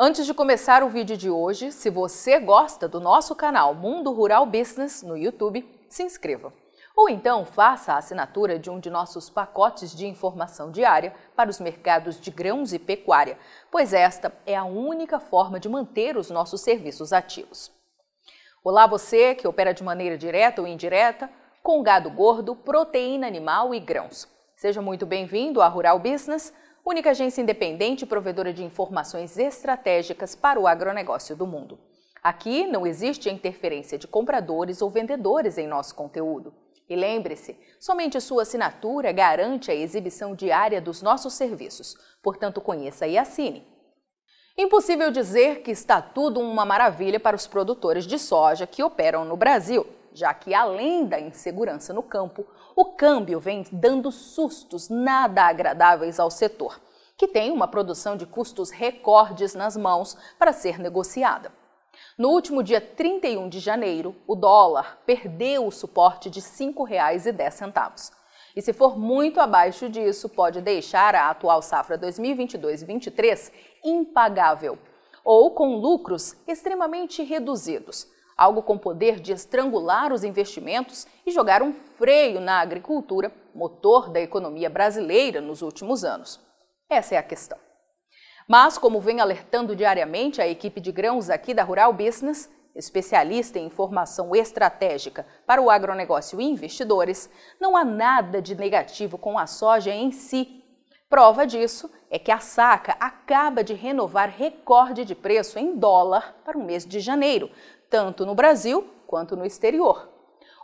Antes de começar o vídeo de hoje, se você gosta do nosso canal Mundo Rural Business no YouTube, se inscreva. Ou então faça a assinatura de um de nossos pacotes de informação diária para os mercados de grãos e pecuária, pois esta é a única forma de manter os nossos serviços ativos. Olá, você que opera de maneira direta ou indireta com gado gordo, proteína animal e grãos. Seja muito bem-vindo à Rural Business, única agência independente provedora de informações estratégicas para o agronegócio do mundo. Aqui não existe interferência de compradores ou vendedores em nosso conteúdo. E lembre-se, somente sua assinatura garante a exibição diária dos nossos serviços, portanto, conheça e assine. Impossível dizer que está tudo uma maravilha para os produtores de soja que operam no Brasil, já que, além da insegurança no campo, o câmbio vem dando sustos nada agradáveis ao setor, que tem uma produção de custos recordes nas mãos para ser negociada. No último dia 31 de janeiro, o dólar perdeu o suporte de R$ 5,10. E se for muito abaixo disso, pode deixar a atual safra 2022-23 impagável ou com lucros extremamente reduzidos, algo com poder de estrangular os investimentos e jogar um freio na agricultura, motor da economia brasileira nos últimos anos. Essa é a questão. Mas, como vem alertando diariamente a equipe de grãos aqui da Rural Business, especialista em informação estratégica para o agronegócio e investidores, não há nada de negativo com a soja em si. Prova disso é que a saca acaba de renovar recorde de preço em dólar para o mês de janeiro, tanto no Brasil quanto no exterior.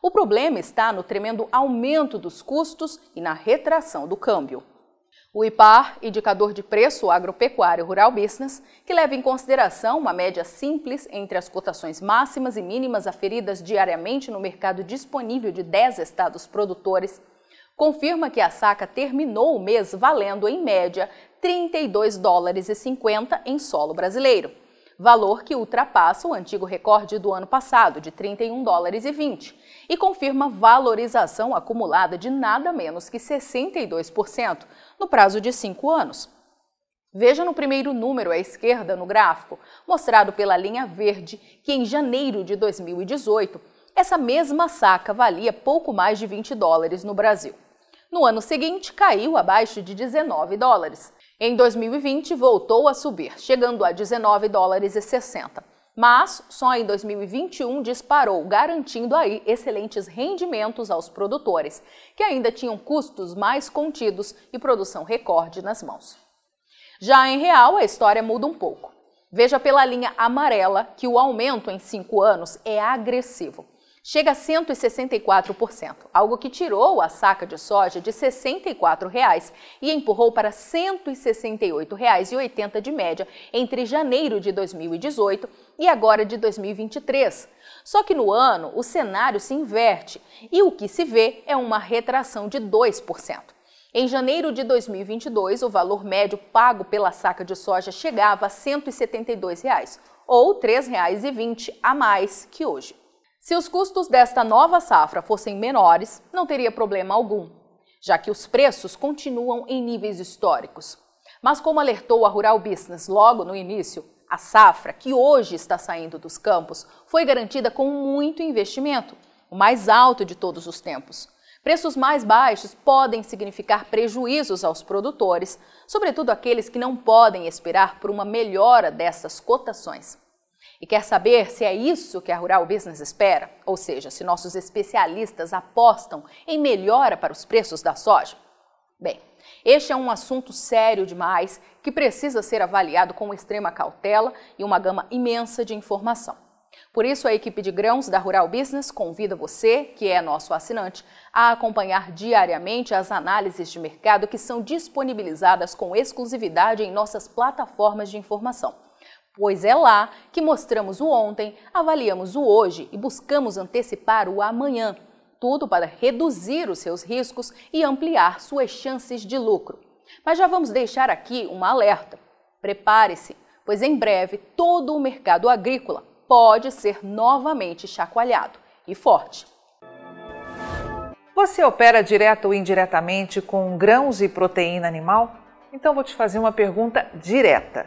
O problema está no tremendo aumento dos custos e na retração do câmbio. O IPAR, Indicador de Preço Agropecuário Rural Business, que leva em consideração uma média simples entre as cotações máximas e mínimas aferidas diariamente no mercado disponível de 10 estados produtores, confirma que a saca terminou o mês valendo, em média, 32 dólares e 50 em solo brasileiro, valor que ultrapassa o antigo recorde do ano passado, de 31 dólares e 20, e confirma valorização acumulada de nada menos que 62% no prazo de cinco anos. Veja no primeiro número à esquerda no gráfico, mostrado pela linha verde, que em janeiro de 2018, essa mesma saca valia pouco mais de 20 dólares no Brasil. No ano seguinte, caiu abaixo de 19 dólares. Em 2020, voltou a subir, chegando a 19 dólares e 60 mas só em 2021 disparou, garantindo aí excelentes rendimentos aos produtores, que ainda tinham custos mais contidos e produção recorde nas mãos. Já em real, a história muda um pouco. Veja pela linha amarela que o aumento em cinco anos é agressivo chega a 164%, algo que tirou a saca de soja de 64 reais e empurrou para R$ 168,80 de média entre janeiro de 2018 e agora de 2023. Só que no ano o cenário se inverte e o que se vê é uma retração de 2%. Em janeiro de 2022, o valor médio pago pela saca de soja chegava a 172 reais, ou R$ 3,20 a mais que hoje. Se os custos desta nova safra fossem menores, não teria problema algum, já que os preços continuam em níveis históricos. Mas, como alertou a Rural Business logo no início, a safra, que hoje está saindo dos campos, foi garantida com muito investimento, o mais alto de todos os tempos. Preços mais baixos podem significar prejuízos aos produtores, sobretudo aqueles que não podem esperar por uma melhora dessas cotações. E quer saber se é isso que a Rural Business espera? Ou seja, se nossos especialistas apostam em melhora para os preços da soja? Bem, este é um assunto sério demais que precisa ser avaliado com extrema cautela e uma gama imensa de informação. Por isso, a equipe de grãos da Rural Business convida você, que é nosso assinante, a acompanhar diariamente as análises de mercado que são disponibilizadas com exclusividade em nossas plataformas de informação pois é lá que mostramos o ontem, avaliamos o hoje e buscamos antecipar o amanhã. Tudo para reduzir os seus riscos e ampliar suas chances de lucro. Mas já vamos deixar aqui uma alerta. Prepare-se, pois em breve todo o mercado agrícola pode ser novamente chacoalhado e forte. Você opera direto ou indiretamente com grãos e proteína animal? Então vou te fazer uma pergunta direta.